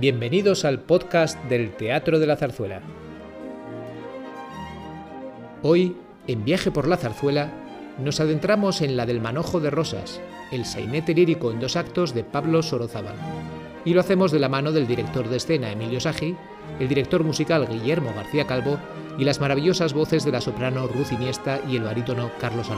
Bienvenidos al podcast del Teatro de la Zarzuela. Hoy, en Viaje por la Zarzuela, nos adentramos en la del Manojo de Rosas, el sainete lírico en dos actos de Pablo Sorozábal. Y lo hacemos de la mano del director de escena Emilio Sagi, el director musical Guillermo García Calvo y las maravillosas voces de la soprano Ruth Iniesta y el barítono Carlos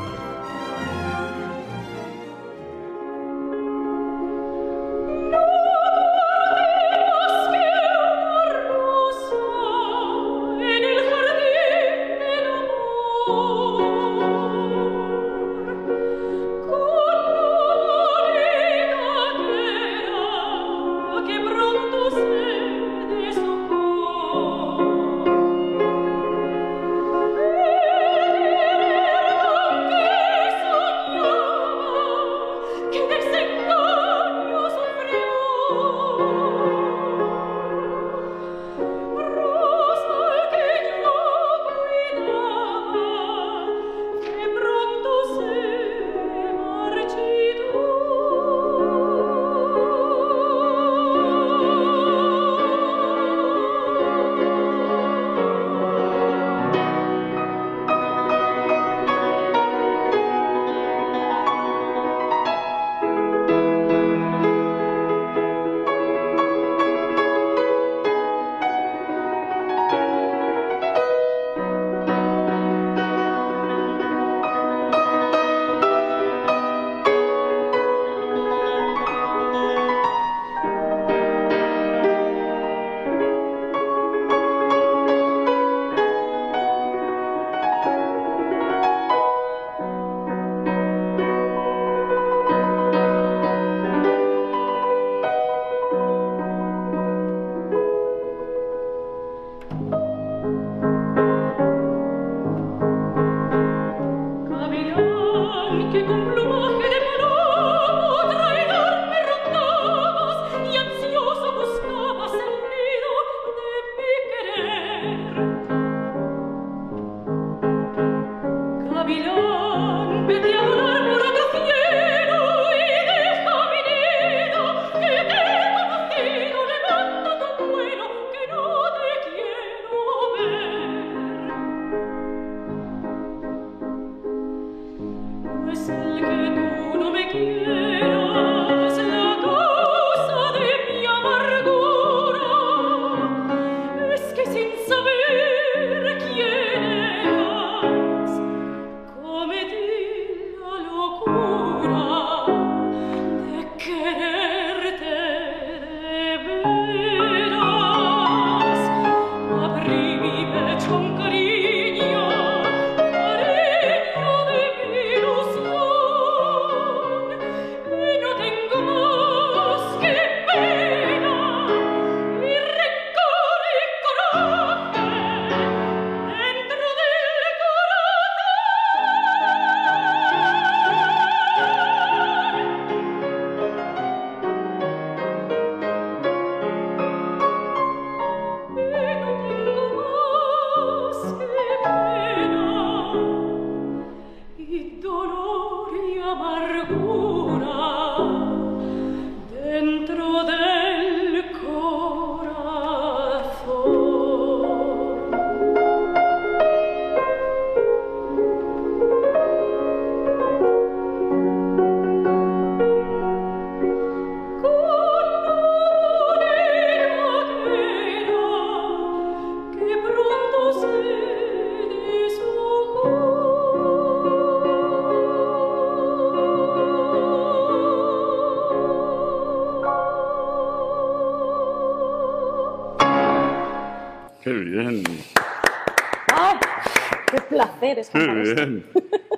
Álvaro.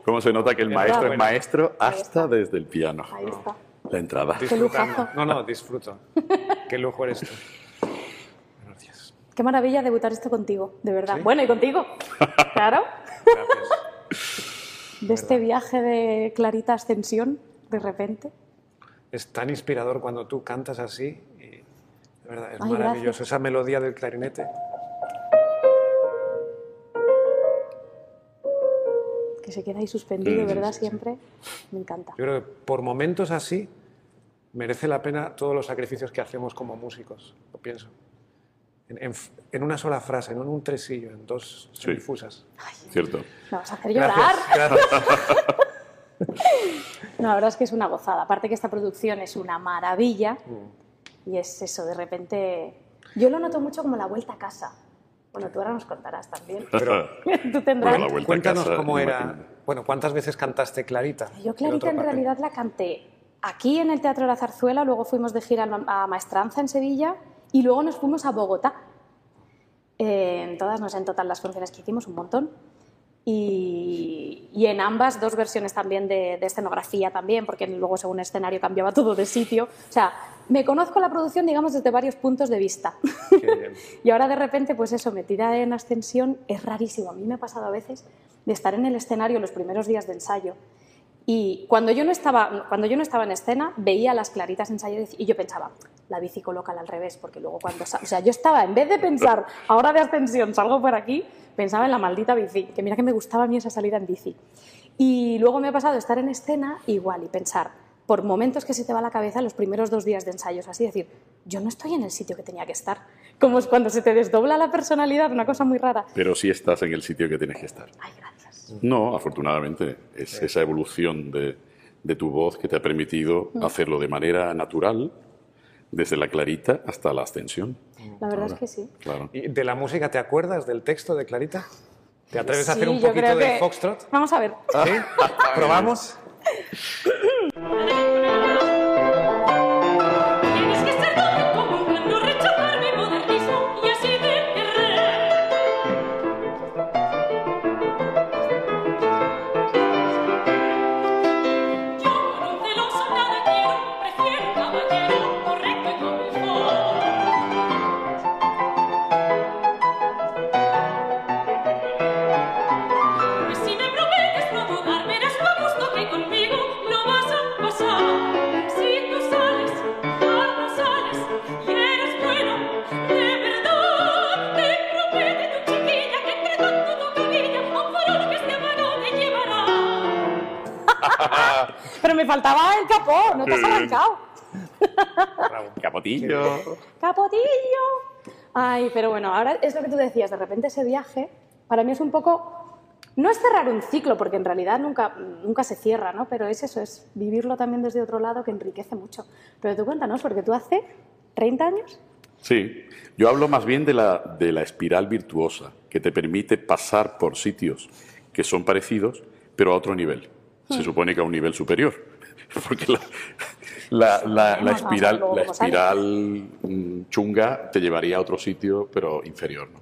¿Cómo se nota que el maestro es maestro hasta desde el piano? Ahí está. La entrada. Qué lujazo. No, no, disfruto. Qué lujo eres tú. Gracias. Qué maravilla debutar esto contigo, de verdad. Bueno, y contigo. Claro. Gracias. De este viaje de clarita ascensión, de repente. Es tan inspirador cuando tú cantas así y de verdad es Ay, maravilloso. gracias. Esa melodía del clarinete. Que se queda ahí suspendido, ¿verdad? sí, sí. Siempre. Me encanta. Yo creo que por momentos así merece la pena todos los sacrificios que hacemos como músicos. pienso. En, en- en una sola frase, no en un tresillo, en dos Sí. semifusas. Cierto. Me vas a hacer llorar. Gracias. gracias. No, la verdad es que es una gozada. Aparte que esta producción es una maravilla y es eso, de repente... Yo lo noto mucho como la vuelta a casa. Bueno, tú ahora nos contarás también. Pero tú tendrás... Bueno, cuéntanos casa, cómo era. imagínate. Bueno, ¿cuántas veces cantaste Clarita? Yo Clarita en realidad la canté aquí en el Teatro de la Zarzuela, luego fuimos de gira a Maestranza en Sevilla y luego nos fuimos a Bogotá. Eh, en todas, no sé en total las funciones que hicimos, un montón. Y, y en ambas dos versiones también de, de escenografía también, porque luego según escenario cambiaba todo de sitio. O sea, me conozco la producción, digamos, desde varios puntos de vista. Y ahora de repente, pues eso, metida en ascensión, es rarísimo. A mí me ha pasado a veces de estar en el escenario los primeros días de ensayo y cuando yo no estaba, cuando yo no estaba en escena, veía las claritas ensayar y yo pensaba, la bici colócala al revés, porque luego cuando... O sea, yo estaba, en vez de pensar, ahora de ascensión salgo por aquí, pensaba en la maldita bici, que mira que me gustaba a mí esa salida en bici. Y luego me ha pasado estar en escena igual y pensar, por momentos que se te va la cabeza los primeros dos días de ensayos, así decir, yo no estoy en el sitio que tenía que estar. Como es cuando se te desdobla la personalidad, una cosa muy rara. Pero sí estás en el sitio que tienes que estar. Ay, gracias. No, afortunadamente, es esa evolución de, de tu voz que te ha permitido hacerlo de manera natural, desde la clarita hasta la ascensión. La verdad Ahora, es que sí. Claro. ¿Y de la música te acuerdas del texto de Clarita? ¿Te atreves a hacer Sí, un poquito de que- foxtrot? Vamos a ver. ¿Sí? ¿Probamos? Pero me faltaba el capó, no te has arrancado. Capotillo. ¡Capotillo! Ay, pero bueno, ahora es lo que tú decías, de repente ese viaje, para mí es un poco, no es cerrar un ciclo, porque en realidad nunca, nunca se cierra, ¿no? Pero es eso, es vivirlo también desde otro lado que enriquece mucho. Pero tú cuéntanos, porque tú hace 30 años, Sí, yo hablo más bien de la, de la espiral virtuosa, que te permite pasar por sitios que son parecidos, pero a otro nivel. Se supone que a un nivel superior. Porque la, la- la- la espiral, la espiral mm, chunga te llevaría a otro sitio, pero inferior. ¿no?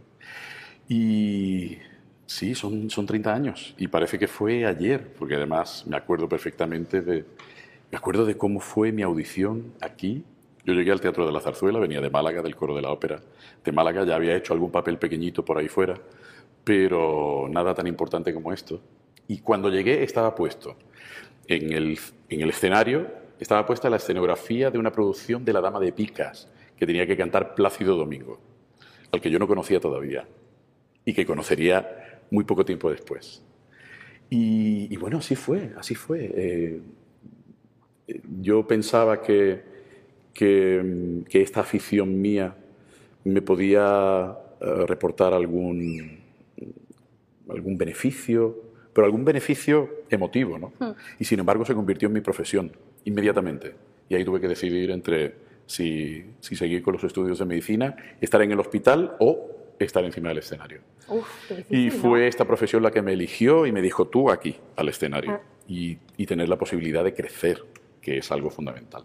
Y sí, son, son 30 años. Y parece que fue ayer, porque además me acuerdo perfectamente de, me acuerdo de cómo fue mi audición aquí. Yo llegué al Teatro de la Zarzuela, venía de Málaga, del coro de la ópera. De Málaga ya había hecho algún papel pequeñito por ahí fuera, pero nada tan importante como esto. Y cuando llegué estaba puesto en el, en el escenario, estaba puesta la escenografía de una producción de La Dama de Picas, que tenía que cantar Plácido Domingo, al que yo no conocía todavía y que conocería muy poco tiempo después. Y, bueno, así fue, así fue. Eh, yo pensaba que, que, que esta afición mía me podía eh, reportar algún, algún beneficio, pero algún beneficio emotivo, ¿no? Y sin embargo se convirtió en mi profesión inmediatamente. Y ahí tuve que decidir entre si, si seguir con los estudios de medicina, estar en el hospital o estar encima del escenario. Uf, qué difícil, Y ¿no? fue esta profesión la que me eligió y me dijo tú aquí, al escenario. Ah. Y, y tener la posibilidad de crecer, que es algo fundamental.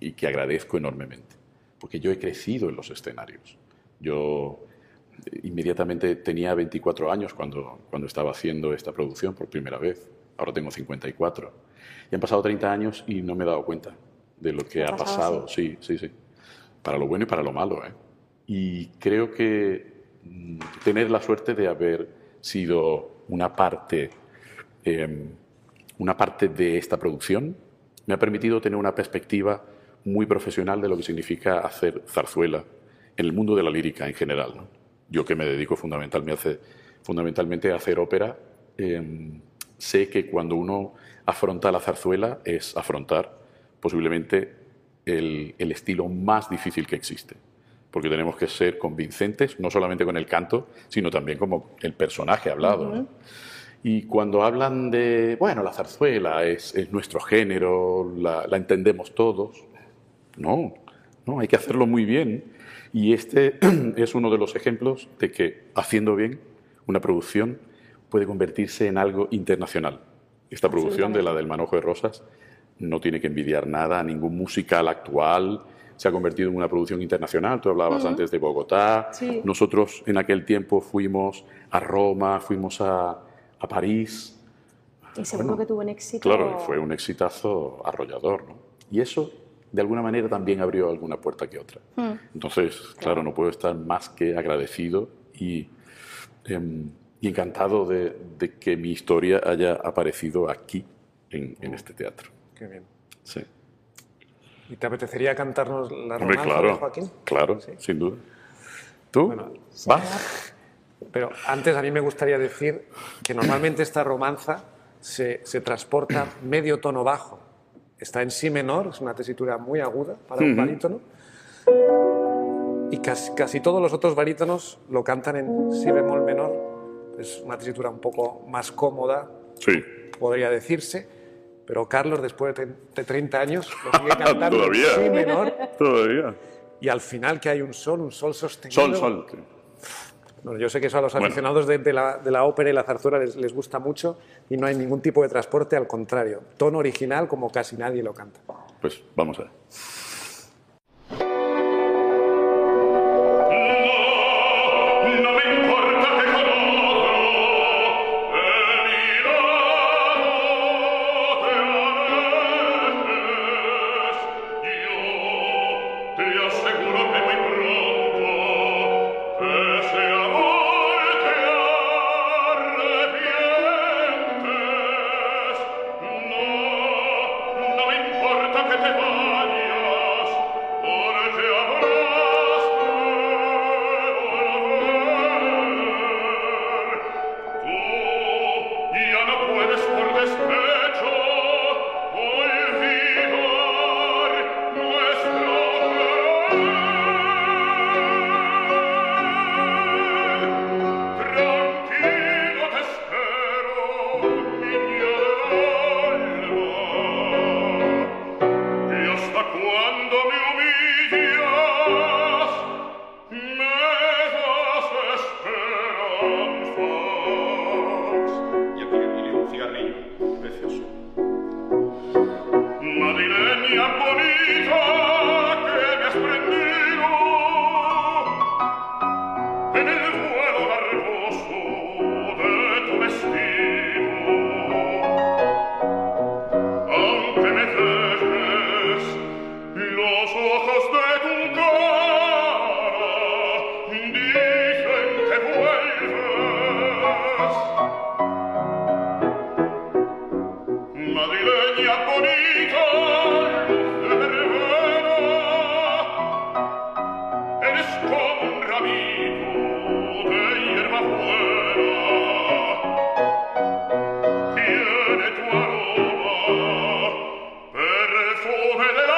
Y que agradezco enormemente. Porque yo he crecido en los escenarios. Yo inmediatamente tenía 24 años cuando, cuando estaba haciendo esta producción por primera vez. Ahora tengo 54. Y han pasado 30 años y no me he dado cuenta de lo que Ha pasado pasado. Sí, sí, sí. Para lo bueno y para lo malo. ¿eh? Y creo que mm, tener la suerte de haber sido una parte, eh, una parte de esta producción me ha permitido tener una perspectiva muy profesional de lo que significa hacer zarzuela en el mundo de la lírica en general. ¿no? Yo que me dedico fundamentalmente, a hacer- fundamentalmente a hacer ópera, eh, sé que cuando uno afronta la zarzuela es afrontar posiblemente el, el estilo más difícil que existe. porque tenemos que ser convincentes, no solamente con el canto, sino también como el personaje hablado. ¿no? Y cuando hablan de, bueno, la zarzuela es, es nuestro género, la, la entendemos todos, no, no, hay que hacerlo muy bien. Y este es uno de los ejemplos de que haciendo bien una producción puede convertirse en algo internacional. Esta producción de la del Manojo de Rosas no tiene que envidiar nada a ningún musical actual. Se ha convertido en una producción internacional. Tú hablabas antes de Bogotá. Sí. Nosotros en aquel tiempo fuimos a Roma, fuimos a, a París. Y seguro que tuvo un éxito. Claro, fue un exitazo arrollador. ¿no? Y eso, de alguna manera, también abrió alguna puerta que otra. Hmm. Entonces, claro, no puedo estar más que agradecido y, em, y encantado de, de que mi historia haya aparecido aquí, en, en este teatro. Qué bien. Sí. ¿Y te apetecería cantarnos la Hombre, romanza de claro, Joaquín? claro, Sí. sin duda. ¿Tú? Bueno, ¿Vas? Pero antes a mí me gustaría decir que normalmente esta romanza se, se transporta medio tono bajo. Está en si menor, es una tesitura muy aguda para un Ujú. barítono. Y casi, casi todos los otros barítonos lo cantan en si bemol menor. Es una tesitura un poco más cómoda, Sí. podría decirse. Pero Carlos, después de, de 30 años, lo sigue cantando en Todavía. si menor. Todavía. Y al final que hay un sol, un sol sostenido. Sol, sol. Bueno, yo sé que eso a los Bueno. aficionados de, de la, de la ópera y la zarzuela les, les gusta mucho y no hay ningún tipo de transporte, al contrario. Tono original como casi nadie lo canta. Pues vamos a ver.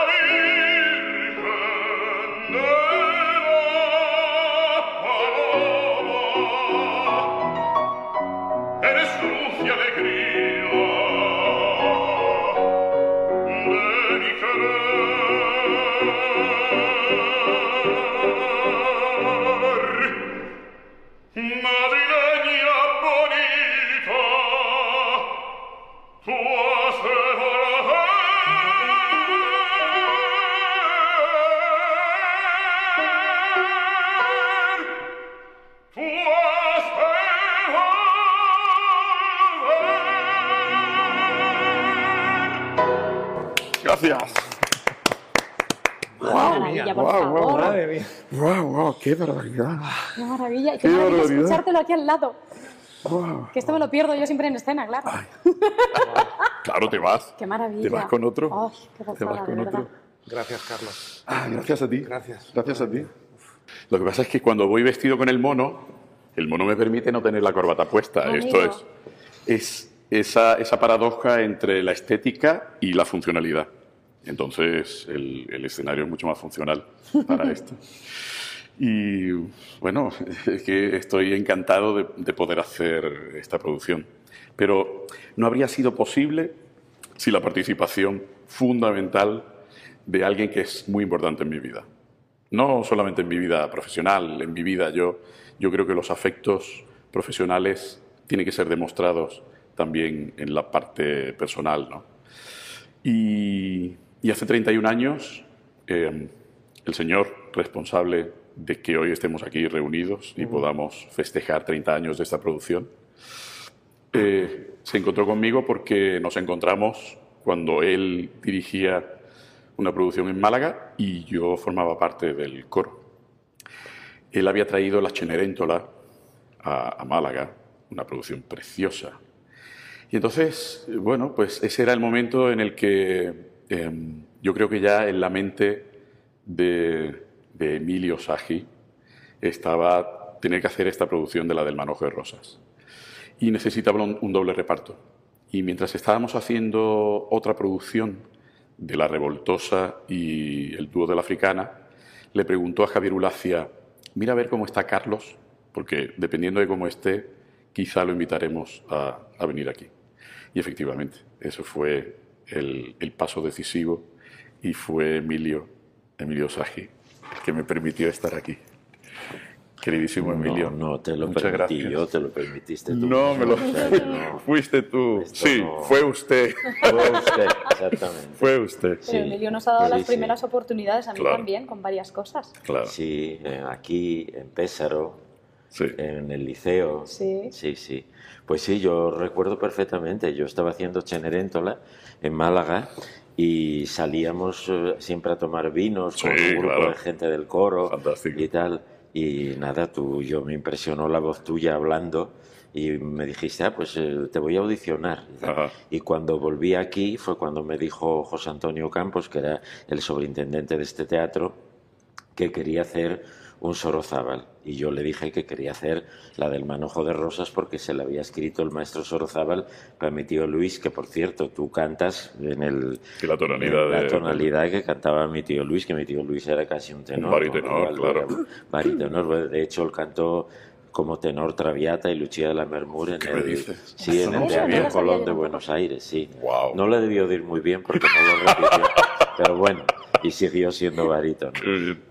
Ave ¡Qué barbaridad! Qué maravilla. Qué, Qué maravilla barbaridad. escuchártelo aquí al lado. Wow. Que esto me lo pierdo yo siempre en escena, claro. Claro, te vas. Qué maravilla. ¿Te vas con otro? Ay, qué ¿Te vas con otro? Gracias, Carlos. Ah, gracias a ti. Gracias. Gracias a ti. Lo que pasa es que cuando voy vestido con el mono, el mono me permite no tener la corbata puesta. Amigo. Esto es, es esa, esa paradoja entre la estética y la funcionalidad. Entonces, el, el escenario es mucho más funcional para esto. Y bueno, es que estoy encantado de, de poder hacer esta producción. Pero no habría sido posible sin la participación fundamental de alguien que es muy importante en mi vida. No solamente en mi vida profesional, en mi vida yo, yo creo que los afectos profesionales tienen que ser demostrados también en la parte personal. ¿no? Y, y hace 31 años, eh, el señor responsable de que hoy estemos aquí reunidos y podamos festejar 30 años de esta producción, eh, se encontró conmigo porque nos encontramos cuando él dirigía una producción en Málaga y yo formaba parte del coro. Él había traído la Cenerentola a, a Málaga, una producción preciosa. Y entonces, bueno, pues ese era el momento en el que eh, yo creo que ya en la mente de, de Emilio Sagi estaba tener que hacer esta producción de la del Manojo de Rosas. Y necesitaba un, doble reparto. Y mientras estábamos haciendo otra producción de La Revoltosa y el dúo de la Africana, le preguntó a Javier Ulacia, mira a ver cómo está Carlos, porque dependiendo de cómo esté, quizá lo invitaremos a, venir aquí. Y efectivamente, eso fue el, el paso decisivo y fue Emilio, Emilio Sagi, que me permitió estar aquí. Queridísimo Emilio. No, no te lo muchas permití gracias. yo, te lo permitiste tú. No, me lo O sea, no. fuiste tú. Esto Sí, no- fue usted. Fue usted, exactamente. Fue usted. Pero Sí. Emilio nos ha dado Sí, las sí. primeras oportunidades a mí Claro. también con varias cosas. Claro. Sí, eh, aquí en Pésaro, Sí. en el liceo. Sí. Sí, sí. Pues sí, yo recuerdo perfectamente. Yo estaba haciendo Cenerentola en Málaga y salíamos eh, siempre a tomar vinos con Sí, un grupo claro. de gente del coro Fantástico. y tal. Y nada, tú, yo me impresionó la voz tuya hablando y me dijiste, ah, pues eh, te voy a audicionar. y tal. Ajá. Y cuando volví aquí fue cuando me dijo José Antonio Campos, que era el sobreintendente de este teatro, que quería hacer un Sorozábal. Y yo le dije que quería hacer la del manojo de rosas porque se la había escrito el maestro Sorozábal para mi tío Luis, que por cierto tú cantas en el Que la tonalidad en la de- tonalidad que cantaba mi tío Luis, que mi tío Luis era casi un tenor. Un baritenor, cual claro. Baritenor, de hecho él cantó como tenor Traviata y Lucía de la Mermur en ¿Qué me el, dices? sí, en el no Teatro Colón de. Buenos Aires, sí. No le debió de ir muy bien porque no lo repitió, pero bueno, y siguió siendo barítono.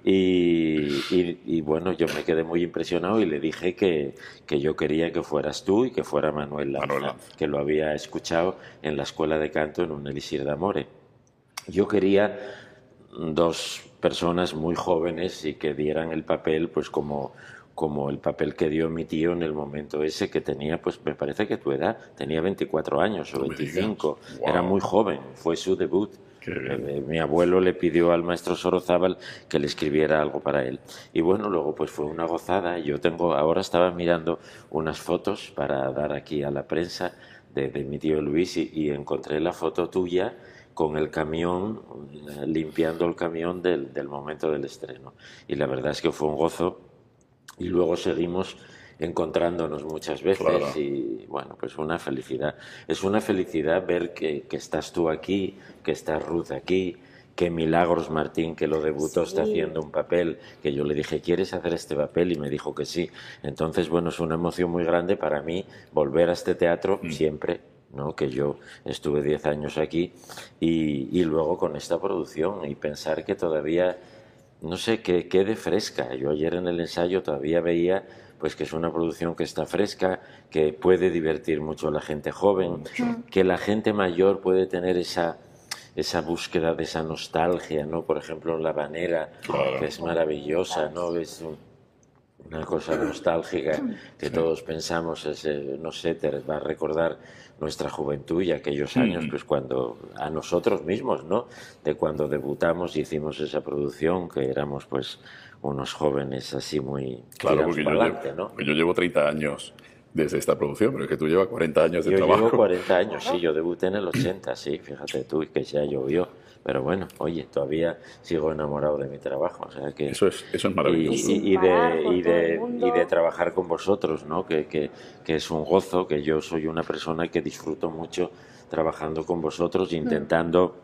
Y, y- y bueno, yo me quedé muy impresionado y le dije que, que yo quería que fueras tú y que fuera Manuel Lanza, Manuel Lanza. que lo había escuchado en la escuela de canto en un elixir de amore. Yo quería dos personas muy jóvenes y que dieran el papel pues como como el papel que dio mi tío en el momento ese que tenía pues me parece que tu edad tenía 24 años o No me digas. 25 Guau. era muy joven fue su debut. Eh, mi abuelo le pidió al maestro Sorozábal que le escribiera algo para él. Y bueno, luego pues fue una gozada. Yo tengo, ahora estaba mirando unas fotos para dar aquí a la prensa de, de mi tío Luis y, y encontré la foto tuya con el camión, eh, limpiando el camión del, del momento del estreno. Y la verdad es que fue un gozo. Y luego seguimos encontrándonos muchas veces Claro. y bueno, pues una felicidad. Es una felicidad ver que, que estás tú aquí, que está Ruth aquí, que Milagros Martín, que lo debutó, está haciendo un papel, que yo le dije, ¿quieres hacer este papel? Y me dijo que sí. Entonces, bueno, es una emoción muy grande para mí volver a este teatro siempre. ¿no? que yo estuve 10 años aquí y, y luego con esta producción y pensar que todavía no sé, que quede fresca. Yo ayer en el ensayo todavía veía pues que es una producción que está fresca, que puede divertir mucho a la gente joven, que la gente mayor puede tener esa esa búsqueda de esa nostalgia, ¿no? Por ejemplo, en La Banera, Claro. que es maravillosa, ¿no? Es un- una cosa nostálgica que todos pensamos, es, eh, no sé, te va a recordar nuestra juventud y aquellos años, Mm. pues cuando, a nosotros mismos, ¿no? De cuando debutamos y hicimos esa producción, que éramos pues unos jóvenes así muy Claro, porque yo, adelante, llevo, ¿no? yo llevo 30 años desde esta producción, pero es que tú llevas 40 años de Yo trabajo. llevo 40 años, sí, yo debuté en el 80, sí, fíjate tú, y que ya llovió. Pero bueno, oye, todavía sigo enamorado de mi trabajo, o sea que... Eso es, eso es y, maravilloso. y- y parar de, y, de, y de trabajar con vosotros, ¿no? Que, que, que es un gozo, que yo soy una persona que disfruto mucho trabajando con vosotros, Hmm. intentando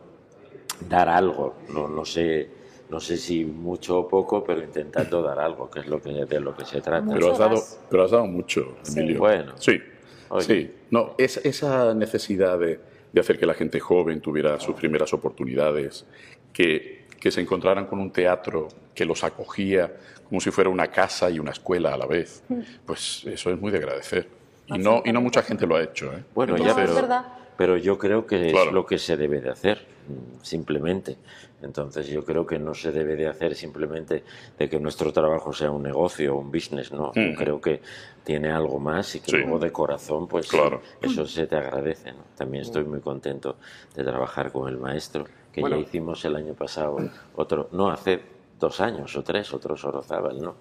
dar algo, no, no sé no sé si mucho o poco, pero intentando dar algo, que es lo que, de lo que se trata. Mucho Pero has dado, pero has dado mucho, Emilio. Bueno. Sí, Oye. sí. No, es, esa necesidad de, de hacer que la gente joven tuviera sus primeras oportunidades, que, que se encontraran con un teatro que los acogía como si fuera una casa y una escuela a la vez, pues eso es muy de agradecer. Y no, y no mucha gente lo ha hecho. ¿eh? Bueno, No, ya, es pero, verdad. pero yo creo que Claro. es lo que se debe de hacer, mm, simplemente. Entonces yo creo que no se debe de hacer simplemente de que nuestro trabajo sea un negocio o un business, ¿no? Yo creo que tiene algo más y que Sí. luego de corazón, pues Claro. eso se te agradece, ¿no? También estoy muy contento de trabajar con el maestro, que Bueno. ya hicimos el año pasado otro, no, hace dos años o tres, otro Sorozábal, ¿no?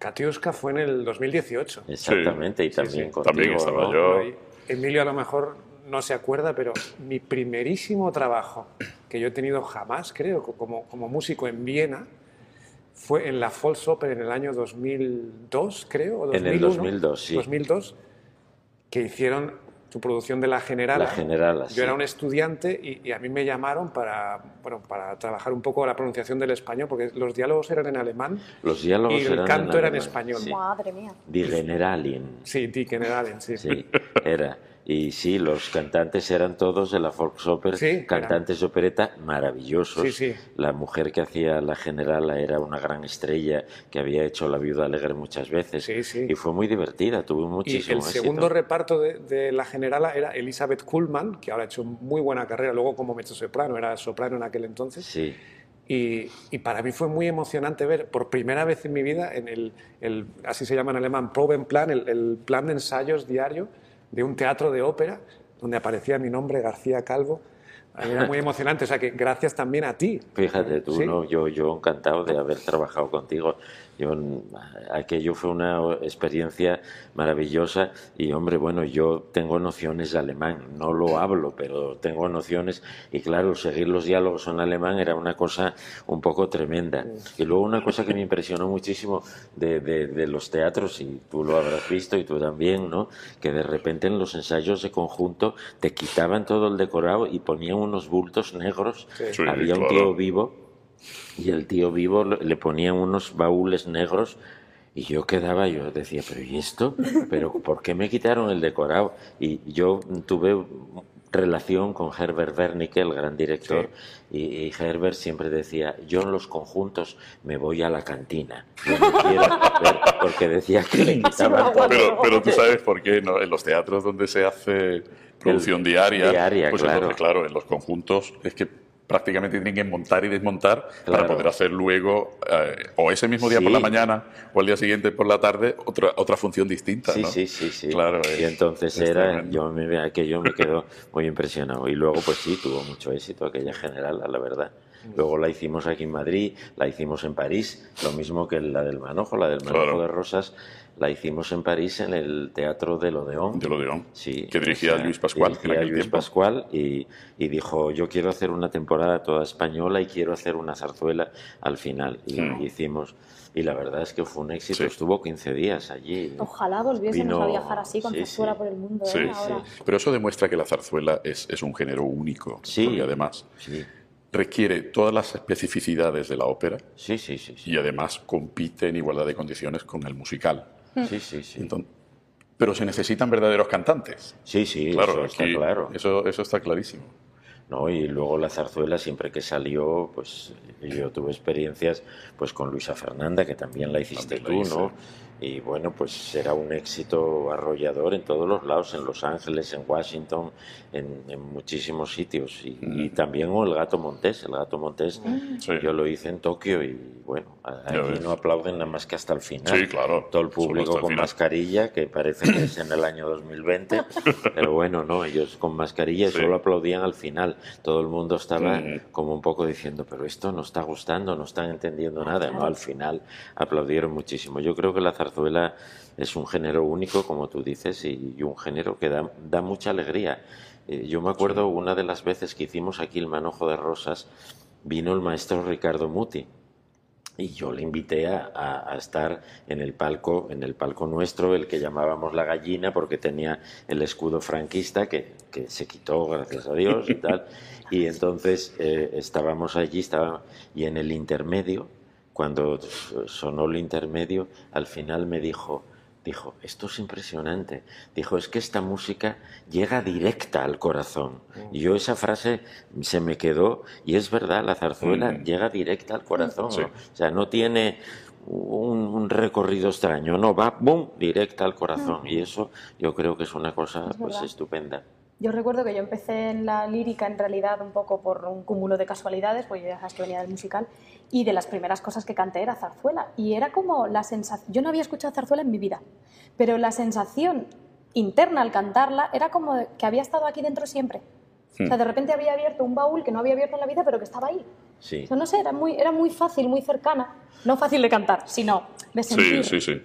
Katiuska fue en el 2018. Exactamente, y Sí, también sí. contigo, También estaba ¿no? yo. Ahí, Emilio a lo mejor no se acuerda, pero mi primerísimo trabajo que yo he tenido jamás, creo, co- como, como músico en Viena, fue en la Volksoper en el año 2002, creo, o En el 2001, 2002, sí. 2002, que hicieron su producción de La Generala. La Generala, Yo sí. era un estudiante y, y a mí me llamaron para, bueno, para trabajar un poco la pronunciación del español, porque los diálogos eran en alemán Los diálogos y el eran canto era en español. sí. Madre mía. Die Generalin. Sí, Die Generalen, sí. Sí, era. Y sí, los cantantes eran todos de la Volksoper, Sí, cantantes de opereta maravillosos. Sí, sí. La mujer que hacía la generala era una gran estrella que había hecho La Viuda Alegre muchas veces. Sí, sí. Y fue muy divertida, tuvo Y muchísimo el éxito. segundo reparto de, de la generala era Elizabeth Kuhlman, que ahora ha hecho muy buena carrera, luego como mezzosoprano, era soprano en aquel entonces. Sí, Y, y para mí fue muy emocionante ver por primera vez en mi vida, en el, el- así se llama en alemán, Probenplan, el, el plan de ensayos diario de un teatro de ópera, donde aparecía mi nombre, García Calvo. Era muy emocionante, o sea que gracias también a ti. Fíjate tú, Sí. ¿no? yo, yo encantado de haber trabajado contigo. Yo, aquello fue una experiencia maravillosa y, hombre, bueno, yo tengo nociones de alemán, no lo hablo, pero tengo nociones y, claro, seguir los diálogos en alemán era una cosa un poco tremenda. Y luego una cosa que me impresionó muchísimo de, de- de los teatros, y tú lo habrás visto y tú también, ¿no? Que de repente en los ensayos de conjunto te quitaban todo el decorado y ponían unos bultos negros. Sí, Había un tío vivo y el tío vivo le ponían unos baúles negros y yo quedaba, yo decía, pero ¿y esto? ¿Pero por qué me quitaron el decorado? Y yo tuve relación con Herbert Wernicke, el gran director, y, y Herbert siempre decía, yo en los conjuntos me voy a la cantina, yo no quiero ver", porque decía que le quitaban todo. Pero, pero tú sabes por qué, ¿no? En los teatros donde se hace producción diaria, diaria, pues claro. entonces, claro, en los conjuntos es que prácticamente tienen que montar y desmontar para poder hacer luego, eh, o ese mismo día por la mañana, o el día siguiente por la tarde, otra, otra función distinta, Sí, ¿no? sí, sí, sí. Claro, y es- entonces es era, yo me aquello me quedó muy impresionado. Y luego, pues sí, tuvo mucho éxito aquella general, la verdad. Luego la hicimos aquí en Madrid, la hicimos en París, lo mismo que la del Manojo, la del Manojo Claro. de Rosas, la hicimos en París en el Teatro del Odeón. Del Odeón, Sí, que dirigía o sea, Luis Pascual en dirigía aquel Luis tiempo. Pascual y, y dijo, yo quiero hacer una temporada toda española y quiero hacer una zarzuela al final. Y Hmm. hicimos, y la verdad es que fue un éxito, Sí. estuvo 15 días allí. Ojalá volviésemos Vino- a viajar así con sí, Zarzuela sí. por el mundo. Sí, ¿eh? Ahora. pero eso demuestra que la zarzuela es, es un género único, Sí. porque además Sí, requiere todas las especificidades de la ópera sí, sí, sí. sí. y además compite en igualdad de condiciones con el musical. Sí, sí, sí. Enton- pero se necesitan verdaderos cantantes. Sí, sí, claro, eso está claro. Eso, eso está clarísimo. ¿no? Y luego la zarzuela, siempre que salió, pues yo tuve experiencias pues con Luisa Fernanda, que también la hiciste También la tú, ¿no? Y bueno, pues era un éxito arrollador en todos los lados, en Los Ángeles, en Washington, en, en muchísimos sitios. Y, y también el Gato Montés, el Gato Montés, Sí. yo lo hice en Tokio y bueno, aquí no aplauden nada más que hasta el final. Sí, claro. Todo el público el con final. mascarilla, que parece que es en el año 2020, pero bueno, no, ellos con mascarilla y Sí. solo aplaudían al final. Todo el mundo estaba Mm. como un poco diciendo, pero esto no está gustando, no están entendiendo nada. No, al final aplaudieron muchísimo. Yo creo que la zarzuela es un género único, como tú dices, y, y un género que da, da mucha alegría. Eh, yo me acuerdo una de las veces que hicimos aquí el Manojo de Rosas, vino el maestro Ricardo Muti. y yo le invité a, a- a estar en el palco, en el palco nuestro, el que llamábamos la gallina, porque tenía el escudo franquista que, que se quitó, gracias a Dios y tal. Y entonces eh, estábamos allí, estaba, y en el intermedio, cuando sonó el intermedio, al final me dijo, dijo, esto es impresionante. Dijo, es que esta música llega directa al corazón. Y yo esa frase se me quedó, y es verdad, la zarzuela Ujú. llega directa al corazón. Sí. ¿no? O sea, no tiene un, un recorrido extraño, no, va, ¡bum!, directa al corazón. Y eso yo creo que es una cosa Es pues verdad. estupenda. Yo recuerdo que yo empecé en la lírica en realidad un poco por un cúmulo de casualidades, porque ya sabes que venía del musical, y de las primeras cosas que canté era zarzuela. Y era como la sensación, yo no había escuchado zarzuela en mi vida, pero la sensación interna al cantarla era como que había estado aquí dentro siempre. O sea, de repente había abierto un baúl que no había abierto en la vida, pero que estaba ahí. Sí. O sea, no sé, era muy, era muy fácil, muy cercana. No fácil de cantar, sino de Sí, sentir. sí, sí.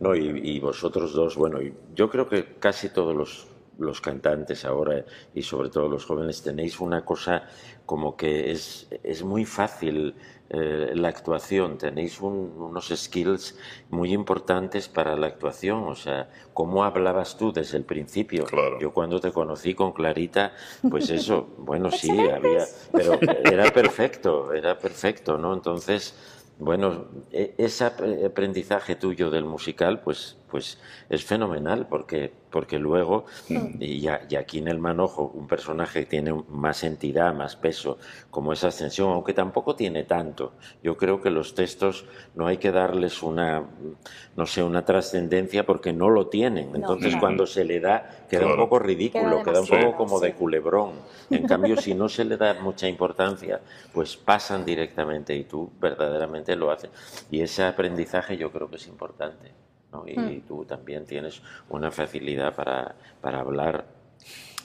No, y, y vosotros dos, bueno, yo creo que casi todos los, los cantantes ahora y sobre todo los jóvenes tenéis una cosa como que es, es muy fácil eh, la actuación, tenéis un- unos skills muy importantes para la actuación, o sea, ¿cómo hablabas tú desde el principio? Claro. Yo cuando te conocí con Clarita, pues eso, bueno, sí, había, pero era perfecto, era perfecto, ¿no? Entonces, bueno, e- ese ap- aprendizaje tuyo del musical, pues, pues es fenomenal, porque, porque luego, y, ya- y aquí en el manojo, un personaje que tiene más entidad, más peso, como esa ascensión, aunque tampoco tiene tanto. Yo creo que los textos no hay que darles una, no sé, una trascendencia porque no lo tienen. Entonces, claro. cuando se le da, queda un poco ridículo, Queda queda un poco como de culebrón. En cambio, si no se le da mucha importancia, pues pasan directamente y tú verdaderamente lo haces. Y ese aprendizaje yo creo que es importante. ¿No? Y, Hmm. tú también tienes una facilidad para, para hablar.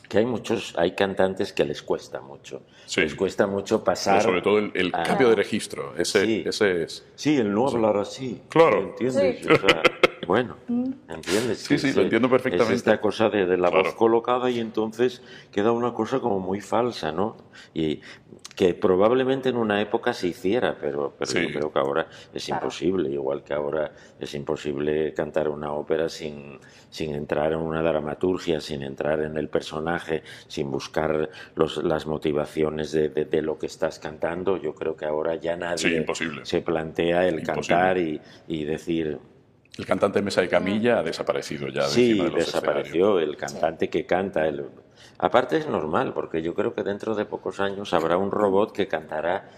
Que hay muchos, hay cantantes que les cuesta mucho. Sí. Les cuesta mucho Pero pasar. sobre todo el, el Ah. cambio de registro. Ese, Sí. ese es. Sí, el no hablar así. Claro. ¿Entiendes? Sí. O sea, bueno, ¿entiendes? Sí, sí, Es, lo entiendo perfectamente. Es esta cosa de, de la Claro. voz colocada y entonces queda una cosa como muy falsa, ¿no? Y que probablemente en una época se hiciera, pero, pero Sí. yo creo que ahora es Claro. imposible, igual que ahora es imposible cantar una ópera sin, sin entrar en una dramaturgia, sin entrar en el personaje, sin buscar los, las motivaciones de, de- de lo que estás cantando. Yo creo que ahora ya nadie Sí, se plantea el Imposible. cantar y, y decir, El cantante Mesa de Camilla ha desaparecido ya de sí, encima de los desapareció el cantante que canta. El... Aparte es normal, porque yo creo que dentro de pocos años habrá un robot que cantará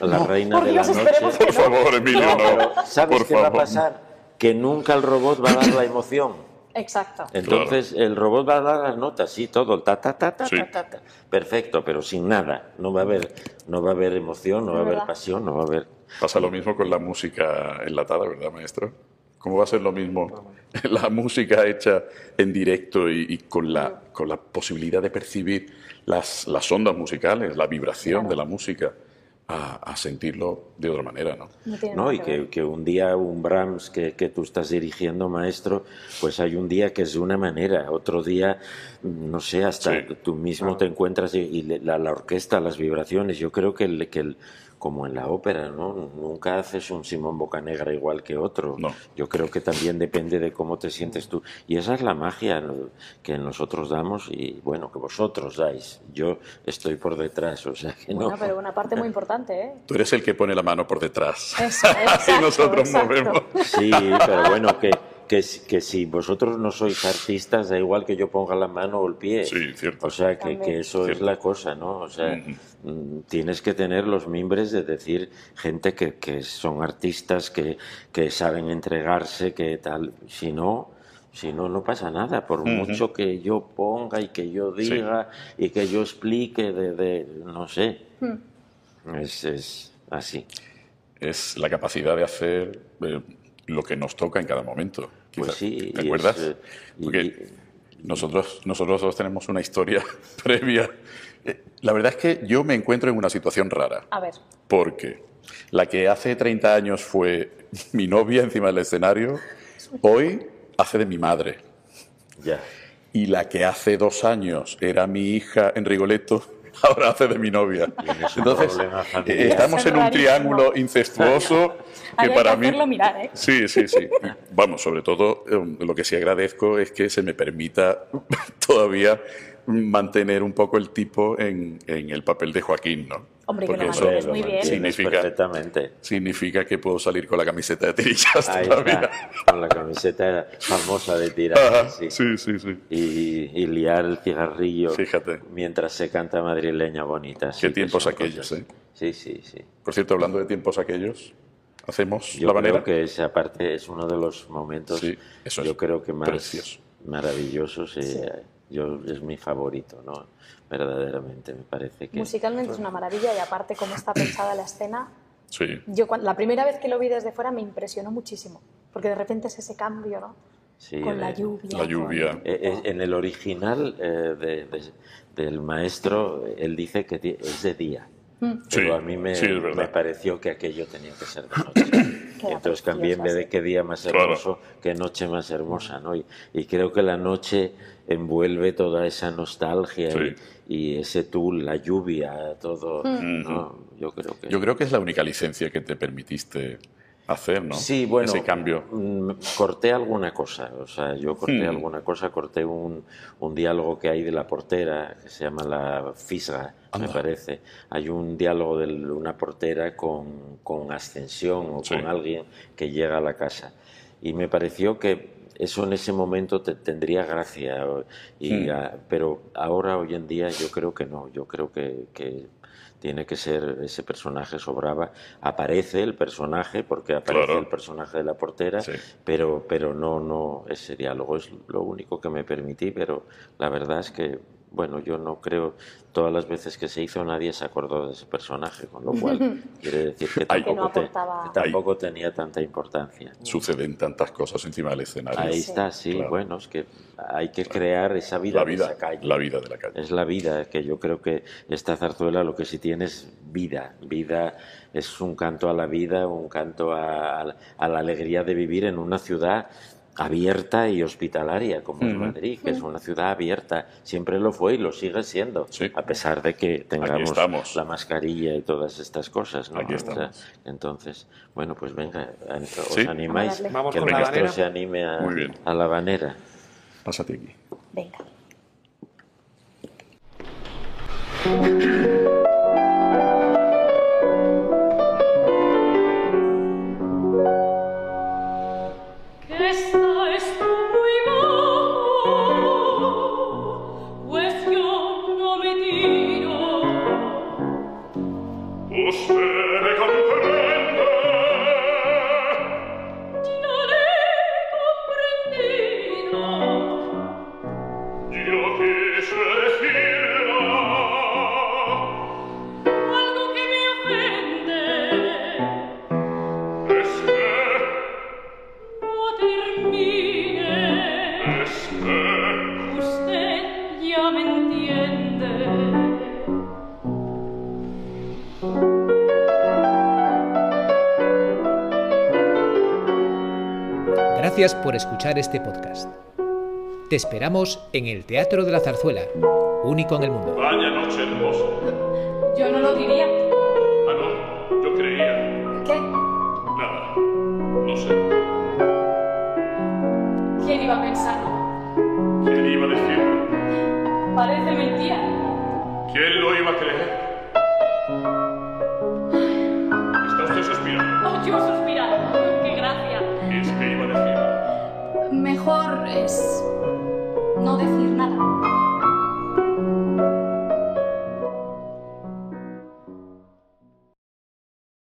La Reina de la Dios, esperemos Noche. que Por favor, Emilio, no. Pero ¿sabes Por qué va a pasar? Que nunca el robot va a dar la emoción. Exacto. Entonces el robot va a dar las notas, sí, todo, el ta ta ta ta Sí. ta ta, ta. Perfecto, pero sin nada. No va a haber, no va a haber emoción, no va a haber pasión, no va a haber. Pasa lo mismo con la música enlatada, ¿verdad, maestro? ¿Cómo va a ser lo mismo la música hecha en directo y, y con, la, con la posibilidad de percibir las, las ondas musicales, la vibración de la música, a, a sentirlo de otra manera, ¿no? No Y que que, un día un Brahms que, que tú estás dirigiendo, maestro, pues hay un día que es de una manera, otro día, no sé, hasta Sí. tú mismo te encuentras y, la, la orquesta, las vibraciones. Yo creo que, el, que el- como en la ópera, ¿no? Nunca haces un Simón Bocanegra igual que otro. No. Yo creo que también depende de cómo te sientes tú. Y esa es la magia ¿no? que nosotros damos y, bueno, que vosotros dais. Yo estoy por detrás, o sea que no. Bueno, pero una parte muy importante, ¿eh? Tú eres el que pone la mano por detrás. Eso, exacto, y nosotros exacto. movemos. Sí, pero bueno, que, que, si- que si vosotros no sois artistas, da igual que yo ponga la mano o el pie. Sí, cierto. O sea, que, eso es la cosa, ¿no? O sea, mm, tienes que tener los mimbres de decir gente que, que son artistas, que, que saben entregarse, que tal. Si no, si no, no pasa nada. Por mucho que yo ponga y que yo Sí. diga y que yo explique de, de no sé. Hmm. Es, es así. Es la capacidad de hacer eh, lo que nos toca en cada momento. Pues sí, ¿Te acuerdas? es, eh, y- Porque y- nosotros, nosotros dos tenemos una historia previa. Eh, La verdad es que yo me encuentro en una situación rara. A ver, Porque la que hace 30 años fue mi novia encima del escenario, hoy hace de mi madre. ya. Y la que hace dos años era mi hija en Rigoletto, ahora hace de mi novia. Entonces, problema eh, estamos en un triángulo incestuoso que hay para que mí... hacerlo mirar, ¿eh? Sí, sí, sí. Vamos, sobre todo eh, lo que sí agradezco es que se me permita todavía mantener un poco el tipo en, en el papel de Joaquín, ¿no? Hombre, que lo eso muy bien. Significa- perfectamente. significa que puedo salir con la camiseta de tirillas Ahí todavía. está, con la camiseta famosa de tirar. Ajá, sí. sí, sí, sí. Y, y liar el cigarrillo Fíjate. mientras se canta madrileña bonita. sí Qué que tiempos aquellos, cosas. ¿eh? Sí, sí, sí. Por cierto, hablando de tiempos aquellos, hacemos Yo la creo manera. que esa parte es uno de los momentos, Sí, eso yo es creo que más precioso. maravillosos. eh, yo, es mi favorito, ¿no? Verdaderamente, me parece que... Musicalmente es una maravilla y aparte cómo está pensada la escena. Sí. Yo la primera vez que lo vi desde fuera me impresionó muchísimo, porque de repente es ese cambio, ¿no? sí, con la eh, lluvia. La con- lluvia. Eh, eh, En el original eh, de- de- del maestro, él dice que es de día. Pero Sí, a mí me, sí, me pareció que aquello tenía que ser de noche. Entonces cambié en vez de qué día más Claro. hermoso, qué noche más hermosa, ¿no? Y, y creo que la noche envuelve toda esa nostalgia Sí. y, y ese tul, la lluvia, todo, ¿no? Yo creo que... Yo creo que es la única licencia que te permitiste hacer, ¿no? Sí, bueno. Ese cambio. mm, Corté alguna cosa, o sea, yo corté Hmm. alguna cosa, corté un, un diálogo que hay de la portera, que se llama La Fisga, me parece. Hay un diálogo de una portera con, con Ascensión o Sí. con alguien que llega a la casa. Y me pareció que eso en ese momento te, tendría gracia, y, Hmm. pero ahora, hoy en día, yo creo que no, yo creo que... que tiene que ser ese personaje sobraba aparece el personaje porque aparece Claro. el personaje de la portera Sí. pero pero no no ese diálogo es lo único que me permití pero la verdad es que bueno yo no creo todas las veces que se hizo nadie se acordó de ese personaje con lo cual quiere decir que tampoco, Que no te- aportaba- que tampoco tenía tanta importancia Suceden tantas cosas encima del escenario. ahí Sí. está sí Claro. bueno es que hay que crear esa vida la de vida, esa calle la vida de la calle. es la vida, que yo creo que esta zarzuela lo que sí tiene es vida. Vida es un canto a la vida, un canto a la alegría de vivir en una ciudad abierta y hospitalaria como es. Madrid, que es una ciudad abierta, siempre lo fue y lo sigue siendo, Sí. a pesar de que tengamos la mascarilla y todas estas cosas. ¿no? Aquí O sea, estamos. entonces, bueno, pues venga, os Sí. animáis, Vamos que habanera. se anime a, a la habanera. Pásate aquí. Venga. Gracias por escuchar este podcast. Te esperamos en el Teatro de la Zarzuela, único en el mundo. vaya noche hermosa. Yo no lo diría. Ah, no, yo creía. ¿Qué? Nada, no sé. ¿Quién iba a pensarlo? ¿Quién iba a decirlo? Parece mentira. ¿Quién lo iba a creer? No decir nada.